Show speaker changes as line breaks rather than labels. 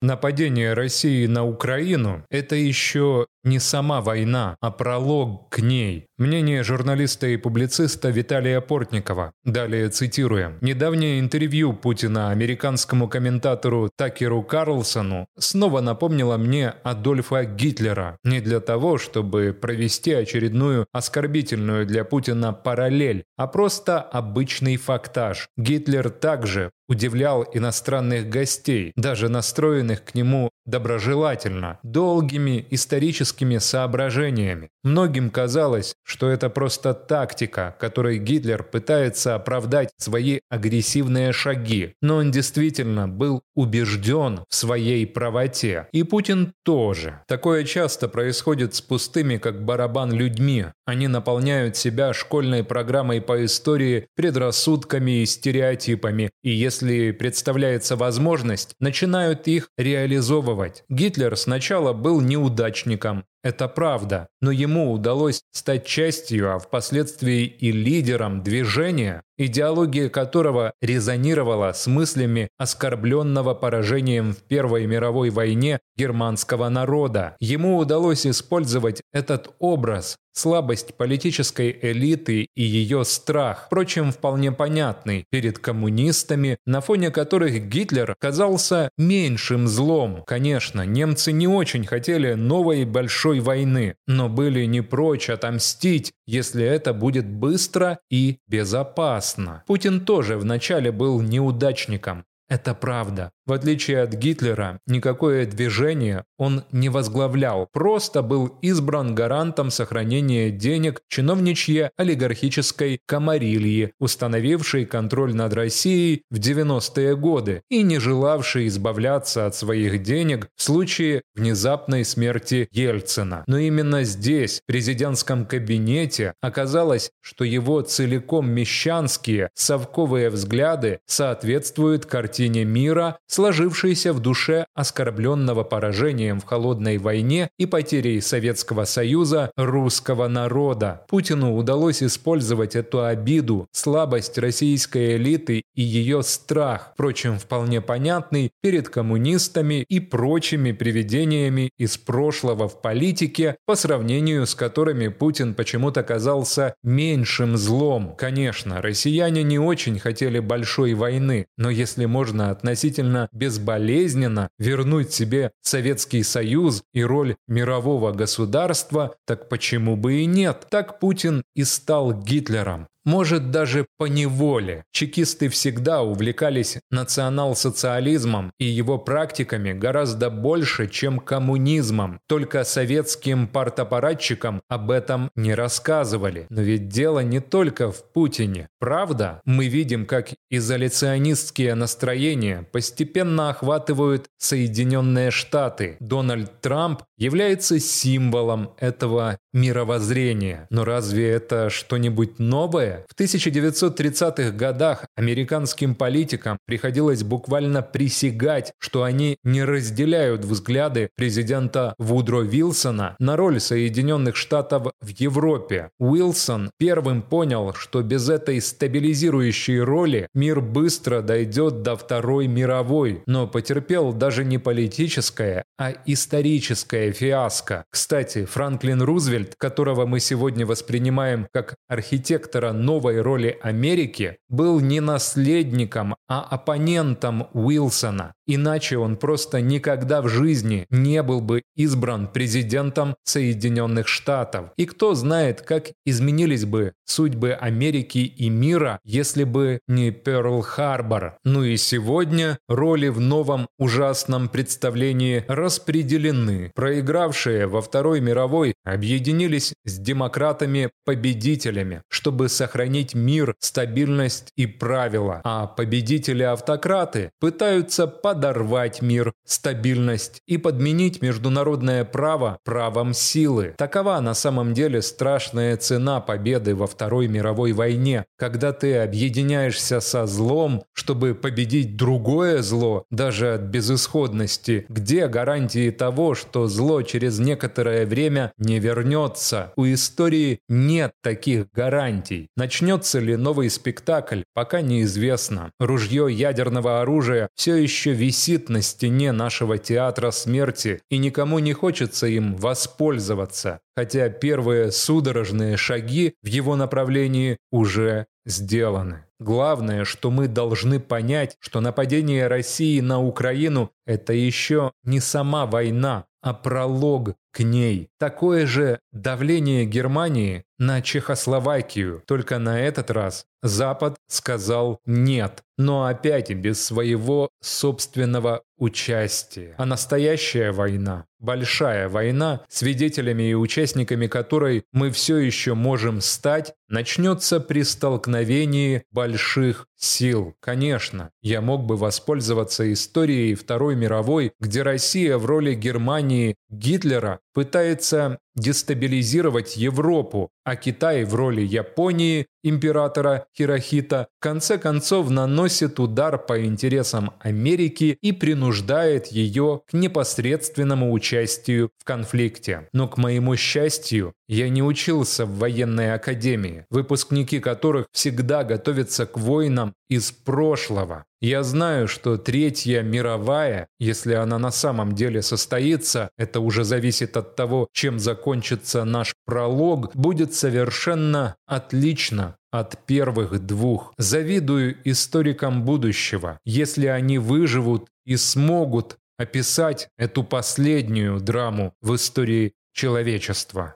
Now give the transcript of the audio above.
Нападение России на Украину – это еще не сама война, а пролог к ней. Мнение журналиста и публициста Виталия Портникова. Далее цитируем. Недавнее интервью Путина американскому комментатору Такеру Карлсону снова напомнило мне Адольфа Гитлера. Не для того, чтобы провести очередную оскорбительную для Путина параллель, а просто обычный фактаж. Гитлер также удивлял иностранных гостей, даже настроенных к нему доброжелательно, долгими историческими соображениями. Многим казалось, что это просто тактика, которой Гитлер пытается оправдать свои агрессивные шаги, но он действительно был убежден в своей правоте. И Путин тоже. Такое часто происходит с пустыми, как барабан, людьми. Они наполняют себя школьной программой по истории, предрассудками и стереотипами, и если представляется возможность, начинают их реализовывать. Гитлер сначала был неудачником, это правда, но ему удалось стать частью, а впоследствии и лидером движения, идеология которого резонировала с мыслями оскорбленного поражением в Первой мировой войне германского народа. Ему удалось использовать этот образ, слабость политической элиты и ее страх, впрочем, вполне понятный, перед коммунистами, на фоне которых Гитлер казался меньшим злом. Конечно, немцы не очень хотели новой большой войны, но были не прочь отомстить, если это будет быстро и безопасно. Путин тоже вначале был неудачником. Это правда. В отличие от Гитлера, никакое движение он не возглавлял, просто был избран гарантом сохранения денег чиновничьей олигархической комарильи, установившей контроль над Россией в 90-е годы и не желавшей избавляться от своих денег в случае внезапной смерти Ельцина. Но именно здесь, в президентском кабинете, оказалось, что его целиком мещанские совковые взгляды соответствуют картине мира с сложившейся в душе оскорбленного поражением в холодной войне и потерей Советского Союза русского народа. Путину удалось использовать эту обиду, слабость российской элиты и ее страх, впрочем, вполне понятный перед коммунистами и прочими привидениями из прошлого в политике, по сравнению с которыми Путин почему-то казался меньшим злом. Конечно, россияне не очень хотели большой войны, но если можно относительно безболезненно вернуть себе Советский Союз и роль мирового государства, так почему бы и нет? Так Путин и стал Гитлером. Может, даже по неволе. Чекисты всегда увлекались национал-социализмом и его практиками гораздо больше, чем коммунизмом. Только советским партапаратчикам об этом не рассказывали. Но ведь дело не только в Путине. Правда? Мы видим, как изоляционистские настроения постепенно охватывают Соединенные Штаты. Дональд Трамп является символом этого мировоззрения. Но разве это что-нибудь новое? В 1930-х годах американским политикам приходилось буквально присягать, что они не разделяют взгляды президента Вудро Вилсона на роль Соединенных Штатов в Европе. Уилсон первым понял, что без этой стабилизирующей роли мир быстро дойдет до Второй мировой, но потерпел даже не политическое, а историческое фиаско. Кстати, Франклин Рузвельт, которого мы сегодня воспринимаем как архитектора новой роли Америки был не наследником, а оппонентом Уилсона. Иначе он просто никогда в жизни не был бы избран президентом Соединенных Штатов. И кто знает, как изменились бы судьбы Америки и мира, если бы не Перл-Харбор. Ну и сегодня роли в новом ужасном представлении распределены. Проигравшие во Второй мировой объединились с демократами-победителями, чтобы сохранить мир, стабильность и правила. А победители-автократы пытаются под подорвать мир, стабильность и подменить международное право правом силы. Такова на самом деле страшная цена победы во Второй мировой войне, когда ты объединяешься со злом, чтобы победить другое зло, даже от безысходности. Где гарантии того, что зло через некоторое время не вернется? У истории нет таких гарантий. Начнется ли новый спектакль, пока неизвестно. Ружье ядерного оружия все еще висит на стене нашего театра смерти, и никому не хочется им воспользоваться, хотя первые судорожные шаги в его направлении уже сделаны. Главное, что мы должны понять, что нападение России на Украину – это еще не сама война, а пролог к ней. Такое же давление Германии на Чехословакию, только на этот раз Запад сказал «нет», но опять без своего собственного участия. А настоящая война, большая война, свидетелями и участниками которой мы все еще можем стать, начнется при столкновении больших сил. Конечно, я мог бы воспользоваться историей Второй мировой, где Россия в роли Германии Гитлера пытается дестабилизировать Европу, а Китай в роли Японии, императора Хирохита, в конце концов наносит удар по интересам Америки и принуждает ее к непосредственному участию в конфликте. Но, к моему счастью, я не учился в военной академии, выпускники которых всегда готовятся к войнам из прошлого. Я знаю, что Третья мировая, если она на самом деле состоится, это уже зависит от того, чем закончится наш пролог, будет совершенно отлично от первых двух. Завидую историкам будущего, если они выживут и смогут описать эту последнюю драму в истории человечества.